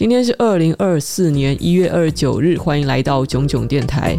今天是二零二四年一月二十九日，欢迎来到囧囧电台。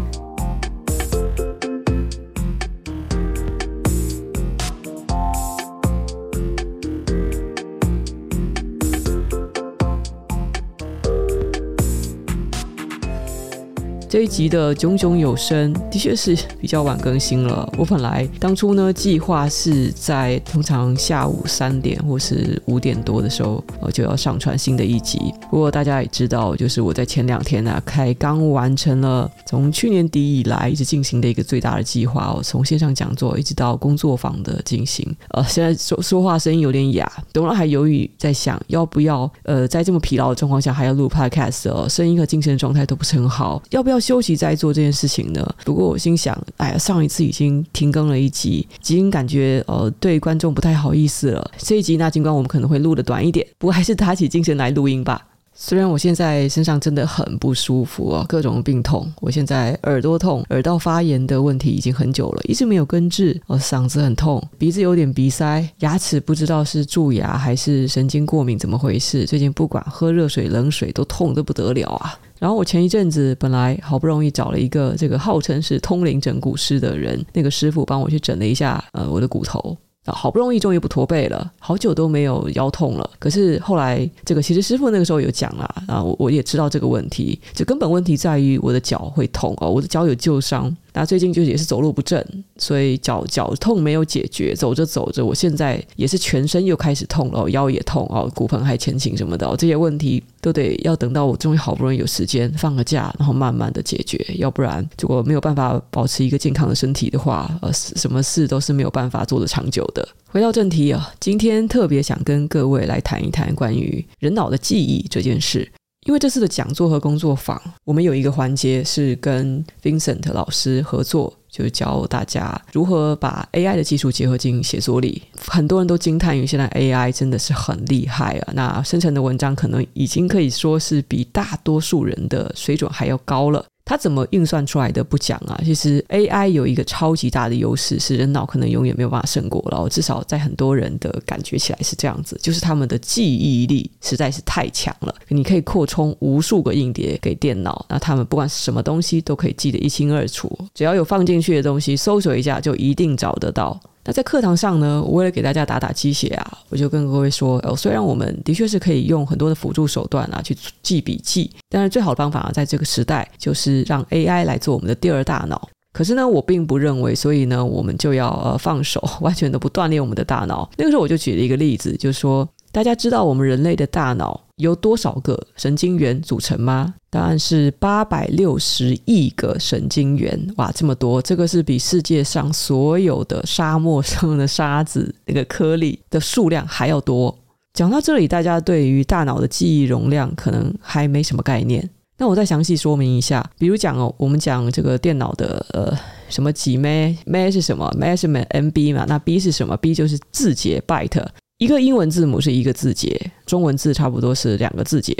这一集的炯炯有声的确是比较晚更新了。我本来当初呢计划是在通常下午三点或是五点多的时候，呃就要上传新的一集。不过大家也知道，就是我在前两天呢、开刚完成了从去年底以来一直进行的一个最大的计划哦，从线上讲座一直到工作坊的进行。呃，现在说说话声音有点哑，董了还犹豫在想要不要呃在这么疲劳的状况下还要录 podcast 哦，声音和精神状态都不是很好，要不要？休息再做这件事情呢？不过我心想，哎呀，上一次已经停更了一集，已经感觉呃对观众不太好意思了。这一集那尽管我们可能会录得短一点，不过还是打起精神来录音吧。虽然我现在身上真的很不舒服啊，各种病痛，我现在耳朵痛、耳道发炎的问题已经很久了，一直没有根治。我嗓子很痛，鼻子有点鼻塞，牙齿不知道是蛀牙还是神经过敏，怎么回事？最近不管喝热水、冷水都痛得不得了啊！然后我前一阵子本来好不容易找了一个这个号称是通灵整骨师的人，那个师傅帮我去整了一下呃我的骨头，好不容易终于不驼背了，好久都没有腰痛了。可是后来这个其实师傅那个时候有讲啦，啊我我也知道这个问题，就根本问题在于我的脚会痛哦，我的脚有旧伤。那最近就也是走路不正，所以脚脚痛没有解决，走着走着，我现在也是全身又开始痛了，腰也痛哦，骨盆还前倾什么的，这些问题都得要等到我终于好不容易有时间放个假，然后慢慢的解决，要不然如果没有办法保持一个健康的身体的话，呃，什么事都是没有办法做得长久的。回到正题啊，今天特别想跟各位来谈一谈关于人脑的记忆这件事。因为这次的讲座和工作坊，我们有一个环节是跟 Vincent 老师合作，就是教大家如何把 AI 的技术结合进写作里。很多人都惊叹于现在 AI 真的是很厉害啊！那生成的文章可能已经可以说是比大多数人的水准还要高了。它怎么运算出来的不讲啊？其实 AI 有一个超级大的优势，是人脑可能永远没有办法胜过了。至少在很多人的感觉起来是这样子，就是他们的记忆力实在是太强了。你可以扩充无数个硬碟给电脑，那他们不管什么东西都可以记得一清二楚。只要有放进去的东西，搜索一下就一定找得到。那在课堂上呢，我为了给大家打打鸡血啊，我就跟各位说，哦，虽然我们的确是可以用很多的辅助手段啊去记笔记，但是最好的方法啊，在这个时代就是让 AI 来做我们的第二大脑。可是呢，我并不认为，所以呢，我们就要呃放手，完全的不锻炼我们的大脑。那个时候我就举了一个例子，就是说。大家知道我们人类的大脑由多少个神经元组成吗？答案是八百六十亿个神经元。哇，这么多！这个是比世界上所有的沙漠上的沙子那个颗粒的数量还要多。讲到这里，大家对于大脑的记忆容量可能还没什么概念。那我再详细说明一下，比如讲哦，我们讲这个电脑的呃什么几 M，M 是什么？Measurement MB 嘛，那 B 是什么？B 就是字节 byte。一个英文字母是一个字节，中文字差不多是两个字节。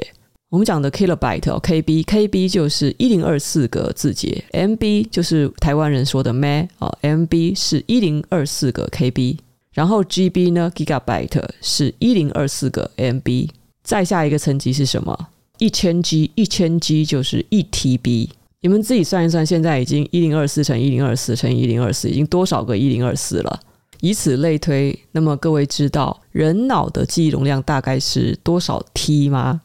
我们讲的 kilobyte 哦，KB，KB 就是一零二四个字节，MB 就是台湾人说的 M 哦，MB 是一零二四个 KB，然后 GB 呢，gigabyte 是一零二四个 MB，再下一个层级是什么？一千 G，一千 G 就是一 TB。你们自己算一算，现在已经一零二四乘一零二四乘一零二四，已经多少个一零二四了？以此类推，那么各位知道人脑的记忆容量大概是多少 T 吗？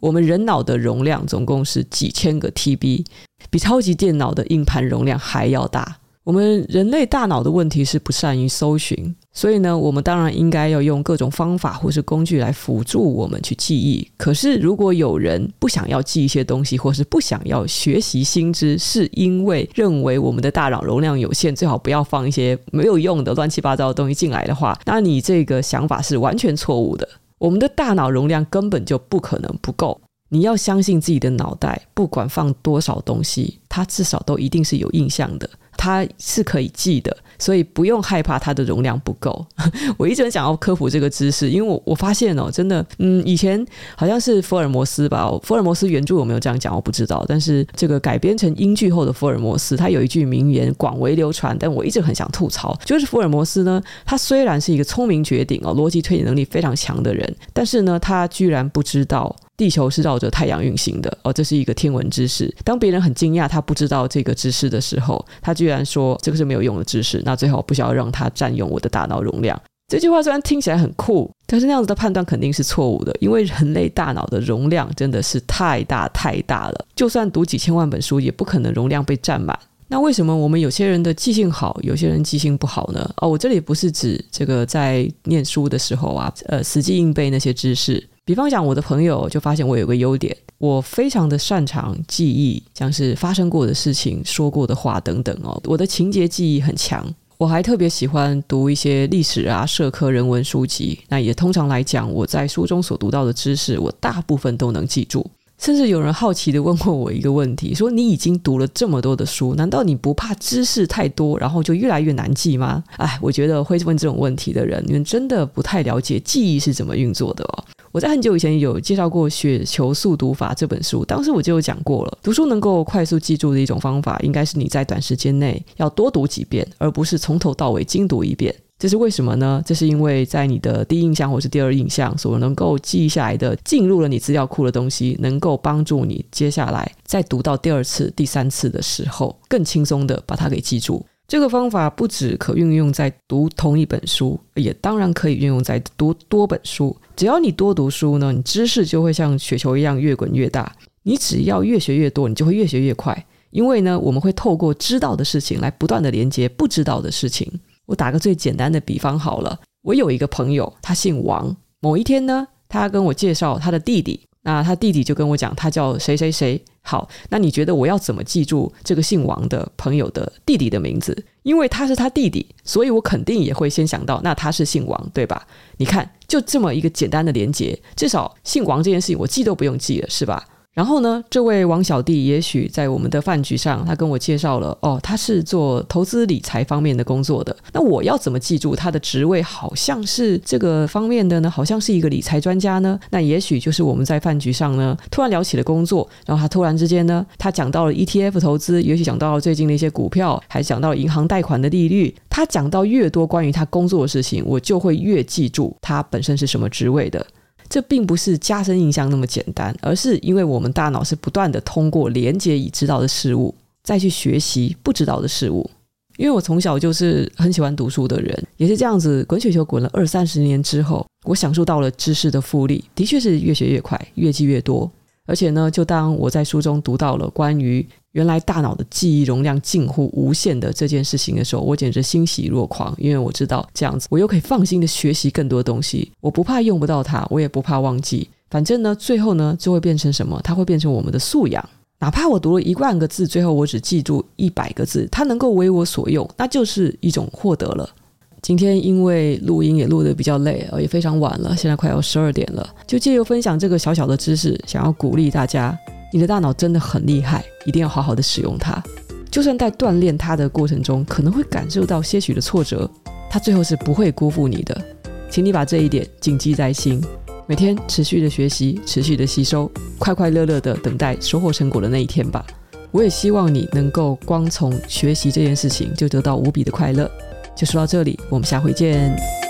我们人脑的容量总共是几千个 TB，比超级电脑的硬盘容量还要大。我们人类大脑的问题是不善于搜寻，所以呢，我们当然应该要用各种方法或是工具来辅助我们去记忆。可是，如果有人不想要记一些东西，或是不想要学习新知，是因为认为我们的大脑容量有限，最好不要放一些没有用的乱七八糟的东西进来的话，那你这个想法是完全错误的。我们的大脑容量根本就不可能不够。你要相信自己的脑袋，不管放多少东西，它至少都一定是有印象的。它是可以记的，所以不用害怕它的容量不够。我一直很想要科普这个知识，因为我我发现哦，真的，嗯，以前好像是福尔摩斯吧，福尔摩斯原著有没有这样讲，我不知道。但是这个改编成英剧后的福尔摩斯，他有一句名言广为流传，但我一直很想吐槽，就是福尔摩斯呢，他虽然是一个聪明绝顶哦，逻辑推理能力非常强的人，但是呢，他居然不知道地球是绕着太阳运行的哦，这是一个天文知识。当别人很惊讶他不知道这个知识的时候，他居然说这个是没有用的知识。那最好不需要让他占用我的大脑容量。这句话虽然听起来很酷，但是那样子的判断肯定是错误的，因为人类大脑的容量真的是太大太大了，就算读几千万本书，也不可能容量被占满。那为什么我们有些人的记性好，有些人记性不好呢？哦，我这里不是指这个在念书的时候啊，呃，死记硬背那些知识。比方讲，我的朋友就发现我有个优点，我非常的擅长记忆，像是发生过的事情、说过的话等等哦，我的情节记忆很强。我还特别喜欢读一些历史啊、社科、人文书籍。那也通常来讲，我在书中所读到的知识，我大部分都能记住。甚至有人好奇地问过我一个问题，说：“你已经读了这么多的书，难道你不怕知识太多，然后就越来越难记吗？”哎，我觉得会问这种问题的人，你们真的不太了解记忆是怎么运作的哦。我在很久以前有介绍过《雪球速读法》这本书，当时我就有讲过了，读书能够快速记住的一种方法，应该是你在短时间内要多读几遍，而不是从头到尾精读一遍。这是为什么呢？这是因为在你的第一印象或是第二印象所能够记下来的，进入了你资料库的东西，能够帮助你接下来在读到第二次、第三次的时候，更轻松地把它给记住。这个方法不只可运用在读同一本书，也当然可以运用在读多本书。只要你多读书呢，你知识就会像雪球一样越滚越大。你只要越学越多，你就会越学越快。因为呢，我们会透过知道的事情来不断地连接不知道的事情。我打个最简单的比方好了，我有一个朋友，他姓王。某一天呢，他跟我介绍他的弟弟。那他弟弟就跟我讲，他叫谁谁谁。好，那你觉得我要怎么记住这个姓王的朋友的弟弟的名字？因为他是他弟弟，所以我肯定也会先想到，那他是姓王，对吧？你看，就这么一个简单的连接，至少姓王这件事情我记都不用记了，是吧？然后呢，这位王小弟也许在我们的饭局上，他跟我介绍了哦，他是做投资理财方面的工作的。那我要怎么记住他的职位好像是这个方面的呢？好像是一个理财专家呢？那也许就是我们在饭局上呢，突然聊起了工作，然后他突然之间呢，他讲到了 ETF 投资，也许讲到了最近的一些股票，还讲到了银行贷款的利率。他讲到越多关于他工作的事情，我就会越记住他本身是什么职位的。这并不是加深印象那么简单，而是因为我们大脑是不断地通过连接已知道的事物，再去学习不知道的事物。因为我从小就是很喜欢读书的人，也是这样子滚雪球滚了二三十年之后，我享受到了知识的复利，的确是越学越快，越记越多。而且呢，就当我在书中读到了关于原来大脑的记忆容量近乎无限的这件事情的时候，我简直欣喜若狂，因为我知道这样子，我又可以放心的学习更多东西。我不怕用不到它，我也不怕忘记。反正呢，最后呢，就会变成什么？它会变成我们的素养。哪怕我读了一万个字，最后我只记住一百个字，它能够为我所用，那就是一种获得了。今天因为录音也录得比较累，也非常晚了，现在快要十二点了。就借由分享这个小小的知识，想要鼓励大家：你的大脑真的很厉害，一定要好好的使用它。就算在锻炼它的过程中，可能会感受到些许的挫折，它最后是不会辜负你的。请你把这一点谨记在心，每天持续的学习，持续的吸收，快快乐乐的等待收获成果的那一天吧。我也希望你能够光从学习这件事情就得到无比的快乐。就说到这里，我们下回见。